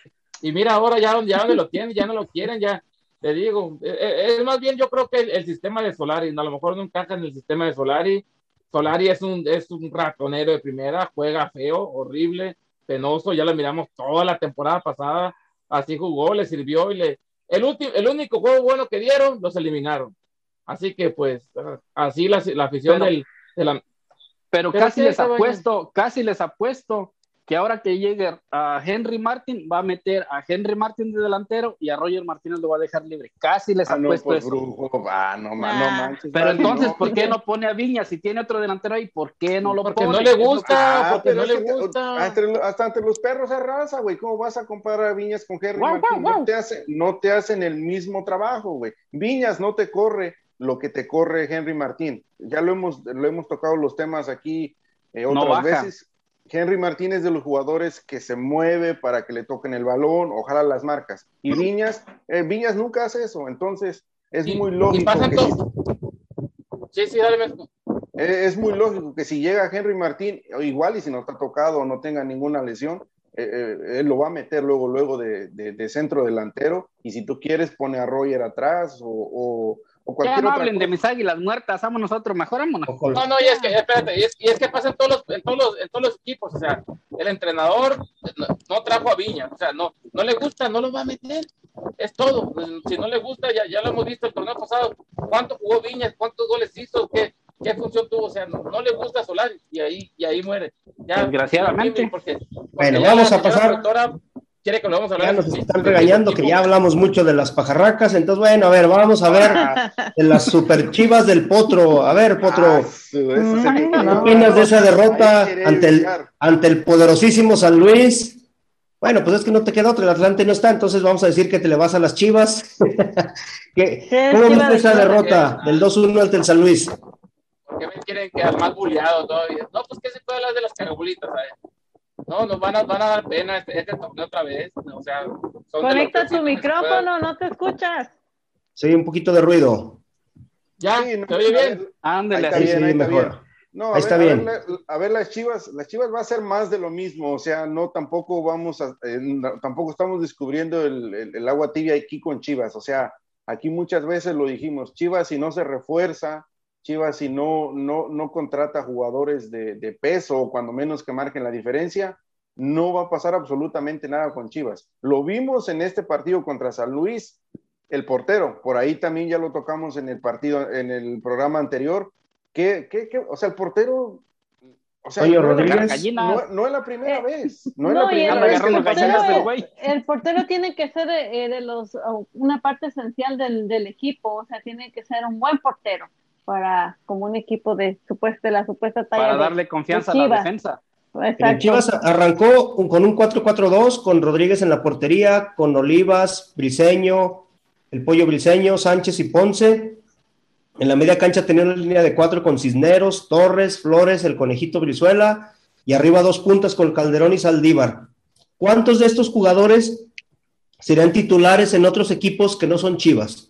B: y mira ahora ya, ya donde lo tienen, ya no lo quieren, ya te digo, e, e, es, más bien yo creo que el, sistema de Solari, a lo mejor no encaja en el sistema de Solari, Solari es un, es un ratonero de primera, juega feo, horrible, penoso, ya lo miramos toda la temporada pasada, así jugó, le sirvió y le... El, último, el único juego bueno que dieron, los eliminaron. Así que pues, así la, la afición del... De la...
C: Pero, casi les apuesto, casi les apuesto que ahora que llegue a Henry Martin, va a meter a Henry Martin de delantero y a Roger Martínez lo va a dejar libre. Casi les ha ah, puesto pues, eso.
E: Ah, no, manches,
C: Pero entonces, ¿por qué no pone a Viña? Si tiene otro delantero ahí, ¿por qué no lo
B: porque
C: pone?
B: no le gusta, porque no le gusta.
E: Hasta, entre los perros de raza, güey. ¿Cómo vas a comparar a Viñas con Henry Martin? No, te hace, no te hacen el mismo trabajo, güey. Viñas no te corre lo que te corre Henry Martín. Ya lo hemos, lo hemos tocado los temas aquí eh, otras veces Henry Martínez de los jugadores que se mueve para que le toquen el balón, ojalá las marcas. Y Viñas, eh, Viñas nunca hace eso, entonces es muy lógico. que
B: sí, sí, dale,
E: eh, es muy lógico que si llega Henry Martín, igual y si no está tocado o no tenga ninguna lesión, eh, él lo va a meter luego, luego de, centro delantero. Y si tú quieres, pone a Roger atrás o,
C: ya no hablen de mis águilas muertas, vamos nosotros, mejorámonos.
B: No, no, y es que, espérate, y es, y es que pasa en todos, los, en, todos los, en todos los equipos, o sea, el entrenador no, trajo a Viña, o sea, no, no le gusta, no lo va a meter, es todo, si no le gusta, ya, ya lo hemos visto el torneo pasado, cuánto jugó Viña, cuántos goles hizo, qué, qué función tuvo, o sea, no, no le gusta Solari, y ahí, y ahí muere.
C: Ya, Desgraciadamente.
A: Porque, bueno, vamos a pasar
B: quiere que lo vamos a hablar.
A: Ya nos están regañando que ya hablamos mucho de las pajarracas, entonces bueno, a ver, vamos a ver de las super chivas del Potro. A ver, Potro, ah, ¿qué opinas de esa derrota ante el, ante el poderosísimo San Luis? Bueno, pues es que no te queda otro, el Atlante no está, entonces vamos a decir que te le vas a las chivas. ¿Cómo viste esa derrota del 2-1 ante el San Luis?
B: ¿Por qué me quieren quedar más bulleado todavía? No, pues que se puede hablar de las carabulitas, ¿sabes? No, nos van a, van a dar pena este, este torneo otra vez. O sea,
D: Conecta tu micrófono, no te escuchas.
A: Sí, un poquito de ruido.
B: ¿Ya? ¿Te oye bien?
C: Ándale,
A: ahí sí, mejor.
E: No, a está ver, bien. A ver, las Chivas, las Chivas va a ser más de lo mismo, o sea, no tampoco vamos a, eh, tampoco estamos descubriendo el, el, agua tibia aquí con Chivas, o sea, aquí muchas veces lo dijimos, Chivas si no se refuerza, Chivas si no, no, no contrata jugadores de, de peso o cuando menos que marquen la diferencia, no va a pasar absolutamente nada con Chivas. Lo vimos en este partido contra San Luis, el portero, por ahí también ya lo tocamos en el partido, en el programa anterior, que, que, que o sea, el portero o sea, no, no, es la primera eh, vez. No, es la primera vez.
D: El, portero, el portero tiene que ser eh, de, los, una parte esencial del, del, equipo. O sea, tiene que ser un buen portero para como un equipo de supuesta la supuesta talla
C: para darle confianza a la defensa.
A: Chivas arrancó con un 4-4-2 con Rodríguez en la portería, con Olivas, Briseño, el Pollo Briseño, Sánchez y Ponce. En la media cancha tenía una línea de cuatro con Cisneros, Torres, Flores, el Conejito Brizuela y arriba dos puntas con Calderón y Saldívar. ¿Cuántos de estos jugadores serían titulares en otros equipos que no son Chivas?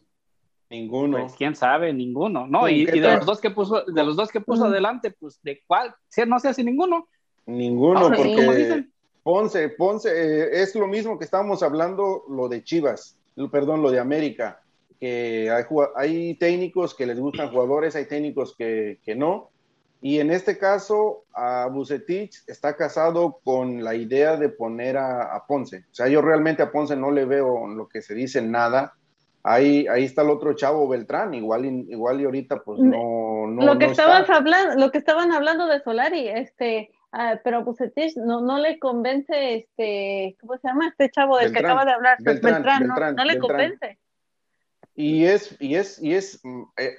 E: Ninguno.
C: Pues quién sabe, ninguno. No, y, de los dos que puso, de los dos que puso adelante, pues de cuál, no sé si ninguno.
E: Ninguno, porque Ponce, Ponce, eh, es lo mismo que estábamos hablando lo de Chivas, perdón, lo de América, que hay, hay técnicos que les gustan jugadores, hay técnicos que, que no. Y en este caso, a Bucetich está casado con la idea de poner a, a, Ponce. O sea, yo realmente a Ponce no le veo lo que se dice nada ahí, ahí está el otro chavo Beltrán, igual, igual y ahorita pues no, no
D: lo que estabas hablando, lo que estaban hablando de Solari, este, uh, pero Bucetich no, no le convence este, ¿cómo se llama? Este chavo del que acaba de hablar, Beltrán, Beltrán, no, le convence.
E: Y es, y es, y es, mm, eh,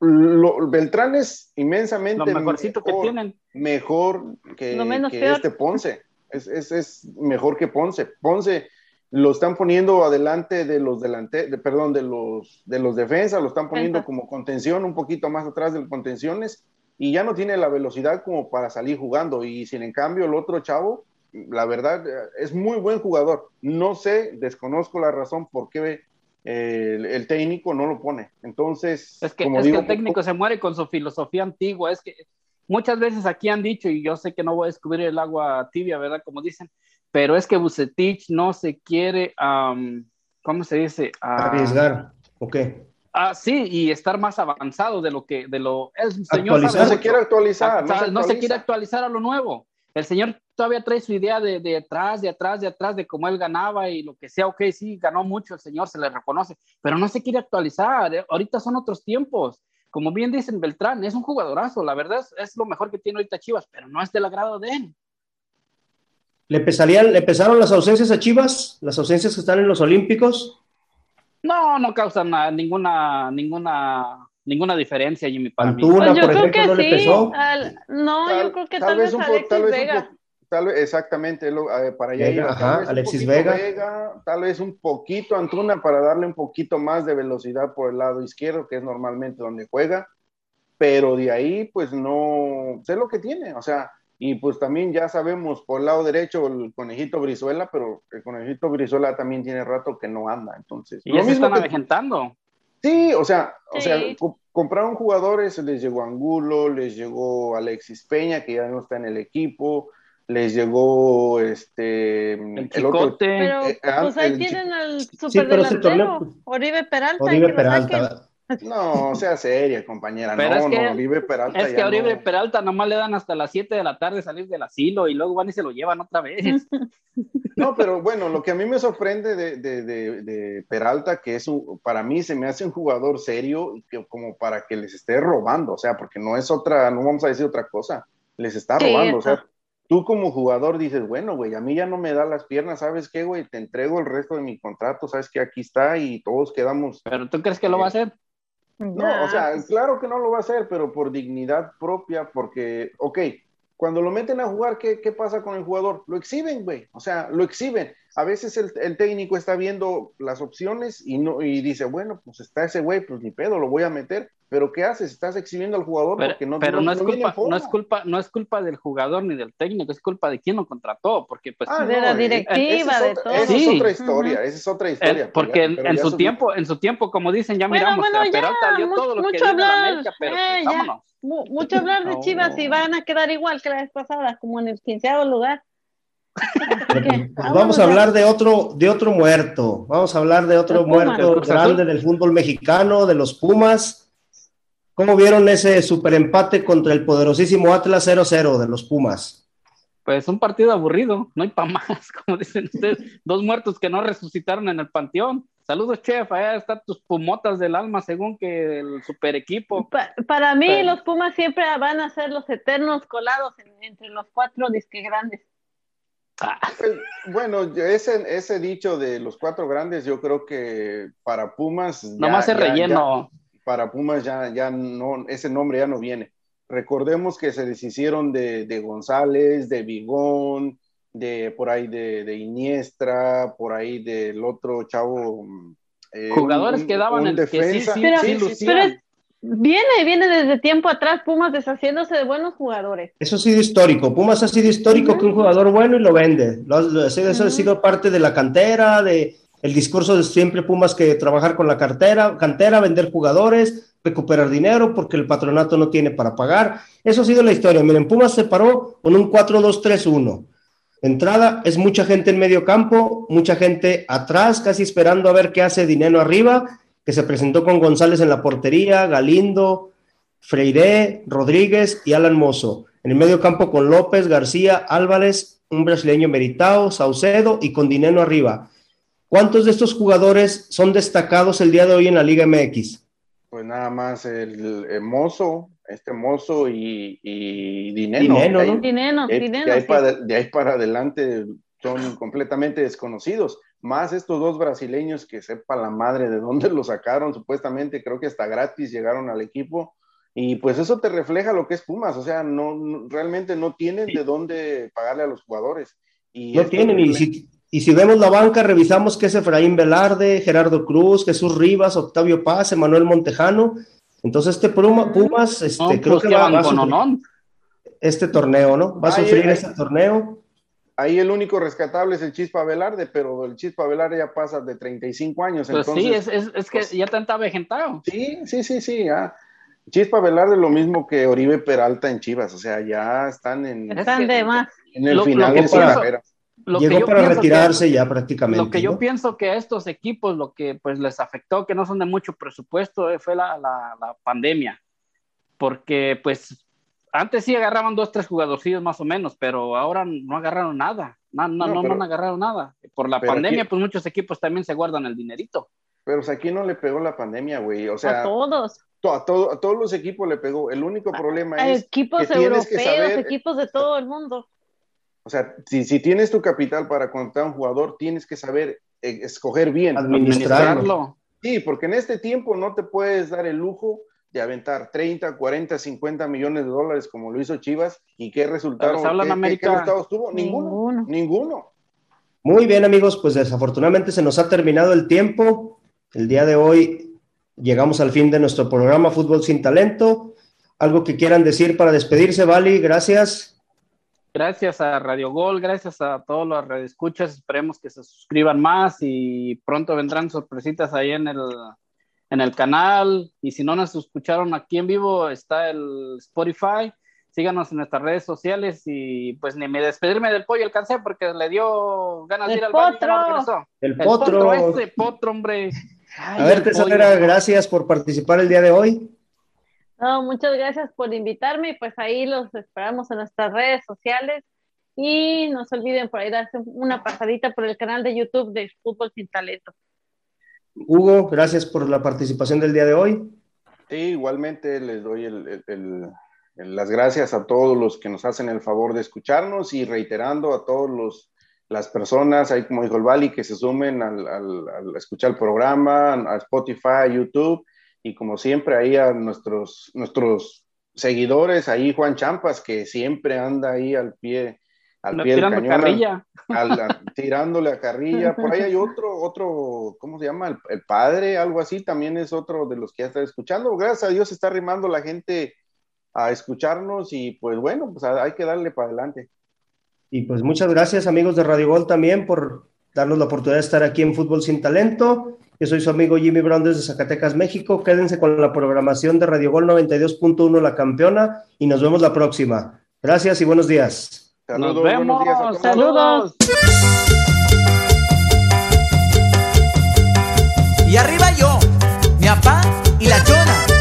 E: lo, Beltrán es inmensamente
C: lo mejorcito mejor, que tienen.
E: mejor que, que este Ponce. Es, es, es, mejor que Ponce. Ponce lo están poniendo adelante de los delante, de, perdón, de los de los defensas, lo están poniendo como contención, un poquito más atrás de contenciones, y ya no tiene la velocidad como para salir jugando. Y sin en cambio, el otro chavo, la verdad, es muy buen jugador. No sé, desconozco la razón por qué el, técnico no lo pone. Entonces,
C: es que, el técnico se muere con su filosofía antigua. Es que muchas veces aquí han dicho, y yo sé que no voy a descubrir el agua tibia, ¿verdad? Como dicen, pero es que Bucetich no se quiere, ¿cómo se dice?
A: Arriesgar, ok.
C: Ah, sí, y estar más avanzado de lo que, de lo, el señor
E: no se quiere actualizar.
C: no se quiere actualizar a lo nuevo. El señor todavía trae su idea de, de, atrás, de atrás, de atrás, de cómo él ganaba y lo que sea, ok, sí, ganó mucho el señor, se le reconoce, pero no se quiere actualizar, eh, ahorita son otros tiempos. Como bien dicen Beltrán, es un jugadorazo, la verdad es, lo mejor que tiene ahorita Chivas, pero no es del agrado de él.
A: ¿Le, pesarían, ¿Le pesaron las ausencias a Chivas? ¿Las ausencias que están en los Olímpicos?
C: No, no causan ninguna, ninguna ninguna diferencia, Jimmy, para
A: mí. Pues yo creo que sí.
D: no, yo creo que tal, vez, Alexis Vega.
E: tal vez, exactamente, para allá
A: Ajá, Alexis Vega.
E: Tal vez un poquito Antuna para darle un poquito más de velocidad por el lado izquierdo, que es normalmente donde juega, pero de ahí, pues no sé lo que tiene, o sea, y pues también ya sabemos por el lado derecho el conejito Brizuela, pero el conejito Brizuela también tiene rato que no anda, entonces.
C: Y ya se están avejentando.
E: Sí, o sea, o sea, compraron jugadores, les llegó Angulo, les llegó Alexis Peña, que ya no está en el equipo, les llegó este
C: el, otro
D: pero eh, pues ahí tienen al superdelantero Oribe Peralta
A: Oribe Peralta
E: no, sea seria, compañera. no, es que, no, Oribe Peralta.
C: Es que a Oribe Peralta nomás le dan hasta las 7 de la tarde salir del asilo y luego van y se lo llevan otra vez.
E: No, pero bueno, lo que a mí me sorprende de, de, de, Peralta, que es un, para mí se me hace un jugador serio, que, como para que les esté robando, o sea, porque no es otra, no vamos a decir otra cosa, les está robando, o sea, tú como jugador dices, bueno, güey, a mí ya no me da las piernas, ¿sabes qué, güey? Te entrego el resto de mi contrato, sabes que aquí está y todos quedamos.
C: Pero tú crees que lo va a hacer?
E: No, o sea, claro que no lo va a hacer, pero por dignidad propia, porque, ok, cuando lo meten a jugar, ¿qué, qué pasa con el jugador? Lo exhiben, güey, o sea, lo exhiben. A veces el, el, técnico está viendo las opciones y, no, y dice, bueno, pues está ese güey, pues ni pedo, lo voy a meter, pero ¿qué haces? Estás exhibiendo al jugador porque no
C: Pero no, es culpa, no es culpa, no es culpa del jugador ni del técnico, es culpa de quien lo contrató, porque pues
D: ah, de la directiva, de todo.
E: Esa es otra historia, esa es otra historia.
C: porque en, su tiempo, en su tiempo, como dicen, ya miramos, bueno, Peralta dio todo lo que hablar, América, pero eh, vámonos.
D: Mucho hablar de Chivas y van a quedar igual que la vez pasada, como en el quinceavo lugar.
A: Pues vamos a hablar de otro, de otro muerto. Vamos a hablar de otro muerto grande del fútbol mexicano, de los Pumas ¿Cómo vieron ese super empate contra el poderosísimo Atlas 0-0 de los Pumas?
C: Pues un partido aburrido, no hay para más, como dicen ustedes, dos muertos que no resucitaron en el panteón. Saludos, chef, allá están tus pumotas del alma, según que el super equipo.
D: para mí, los Pumas siempre van a ser los eternos colados entre los cuatro disque grandes.
E: Ah. Pues, bueno, ese, ese dicho de los cuatro grandes, yo creo que para Pumas.
C: Nomás se relleno
E: para Pumas ya, ya no, ese nombre ya no viene. Recordemos que se deshicieron de, de González, de Vigón, de por ahí de, de, Iniestra, por ahí del otro chavo.
C: Eh, Jugadores que daban el defensa.
D: pero, viene, viene desde tiempo atrás Pumas deshaciéndose de buenos jugadores.
A: Eso ha sido histórico. Pumas ha sido histórico que un jugador bueno y lo vende. eso ha sido parte de la cantera, de, el discurso de siempre Pumas que trabajar con la cartera, cantera, vender jugadores, recuperar dinero porque el patronato no tiene para pagar. Eso ha sido la historia. Miren, Pumas se paró con un 4-2-3-1. Entrada es mucha gente en medio campo, mucha gente atrás, casi esperando a ver qué hace Dinero arriba, que se presentó con González en la portería, Galindo, Freire, Rodríguez y Alan Mozo. En el medio campo con López, García, Álvarez, un brasileño meritado, Saucedo y con Dinero arriba. ¿Cuántos de estos jugadores son destacados el día de hoy en la Liga MX?
E: Pues nada más el, Mozo, este Mozo y, y Dineno.
D: Dineno, ¿no? Dineno, de, Dineno,
E: de, ahí para, de ahí para adelante son completamente desconocidos. Más estos dos brasileños que sepa la madre de dónde los sacaron, supuestamente creo que hasta gratis llegaron al equipo. Y pues eso te refleja lo que es Pumas, o sea, no, realmente no tienen de dónde pagarle a los jugadores.
A: Y no tienen, y si, y si vemos la banca, revisamos que es Efraín Velarde, Gerardo Cruz, Jesús Rivas, Octavio Paz, Emanuel Montejano. Entonces, este Pumas, este, creo pues que va, a sufrir este torneo, ¿no? Va a sufrir este torneo.
E: ahí el único rescatable es el Chispa Velarde, pero el Chispa Velarde ya pasa de 35 años.
C: Pues sí, es, es, es que pues ya está vegetado.
E: Sí, sí, sí, sí. Chispa Velarde lo mismo que Oribe Peralta en Chivas, o sea, ya están en,
D: están de más.
E: en el final de su carrera.
A: Llegó para retirarse ya prácticamente.
C: Lo que yo pienso que a estos equipos lo que pues les afectó, que no son de mucho presupuesto, eh, fue la, la, la pandemia. Porque pues antes sí agarraban dos, tres jugadorcillos más o menos, pero ahora no agarraron nada. No, no, no, no, han agarrado nada. Por la pandemia, pues muchos equipos también se guardan el dinerito.
E: Pero o sea, aquí no le pegó la pandemia, güey. O sea,
D: a todos.
E: a, todo, a, todos los equipos le pegó. El único problema es.
D: Equipos
E: que
D: europeos,
E: que saber,
D: equipos de todo el mundo.
E: O sea, si, si tienes tu capital para contratar a un jugador, tienes que saber eh, escoger bien.
A: Administrarlo.
E: Sí, porque en este tiempo no te puedes dar el lujo de aventar 30, 40, 50 millones de dólares como lo hizo Chivas y qué resultado, ¿qué,
C: América...
E: ¿qué, resultados tuvo? Ninguno, ninguno, ninguno.
A: Muy bien amigos, pues desafortunadamente se nos ha terminado el tiempo. El día de hoy llegamos al fin de nuestro programa Fútbol sin Talento. ¿Algo que quieran decir para despedirse, Vali? Gracias.
C: Gracias a Radio Gol, gracias a todos los redescuchas. Esperemos que se suscriban más y pronto vendrán sorpresitas ahí en el, en el canal. Y si no nos escucharon aquí en vivo, está el Spotify. Síganos en nuestras redes sociales y pues ni me despedirme del pollo alcancé porque le dio ganas de ir al baño
A: y El, potro.
C: Este potro, hombre.
A: Ay, a ver, Tesalera, gracias por participar el día de hoy.
D: No, muchas gracias por invitarme y pues ahí los esperamos en nuestras redes sociales y no se olviden por ahí darse una pasadita por el canal de YouTube de Fútbol Sin Talento.
A: Hugo, gracias por la participación del día de hoy.
E: Sí, igualmente les doy el, el, el, las gracias a todos los que nos hacen el favor de escucharnos y reiterando a todos los las personas, ahí como dijo el Bali, que se sumen al, al, al, escuchar el programa, a Spotify, YouTube, y como siempre ahí a nuestros, nuestros seguidores, ahí Juan Champas, que siempre anda ahí al pie, al
C: no,
E: pie del cañón,
C: carrilla.
E: Al, al, tirándole a carrilla. Por ahí hay otro, otro, ¿cómo se llama? El, el, padre, algo así, también es otro de los que ya está escuchando. Gracias a Dios está arrimando la gente a escucharnos y pues bueno, pues hay que darle para adelante.
A: Y pues muchas gracias amigos de Radio Gol también por darnos la oportunidad de estar aquí en Fútbol Sin Talento. Yo soy su amigo Jimmy Brown desde Zacatecas, México. Quédense con la programación de Radio Gol 92.1 La Campeona y nos vemos la próxima. Gracias y buenos días.
C: Saludos, nos vemos.
D: Buenos días a todos. Saludos.
H: Y arriba yo, mi papá y la chona.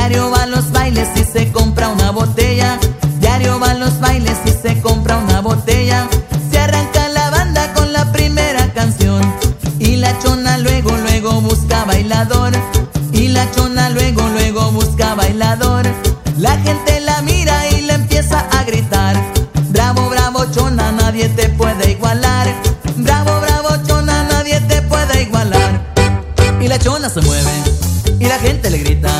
H: Diario va a los bailes y se compra una botella. Diario va a los bailes y se compra una botella. Se arranca la banda con la primera canción. Y la chona luego, luego busca bailador. Y la chona luego, luego busca bailador. La gente la mira y le empieza nadie te puede igualar. Bravo, bravo, chona, nadie te puede igualar. Y la chona se mueve y la gente le grita.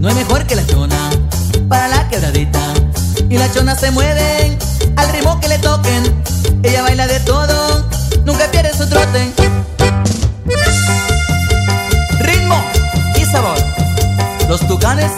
H: No hay mejor que la chona para la quebradita. Y la chona se mueve al ritmo que le toquen. Ella baila de todo, nunca pierde su trote. Ritmo y sabor. Los tucanes.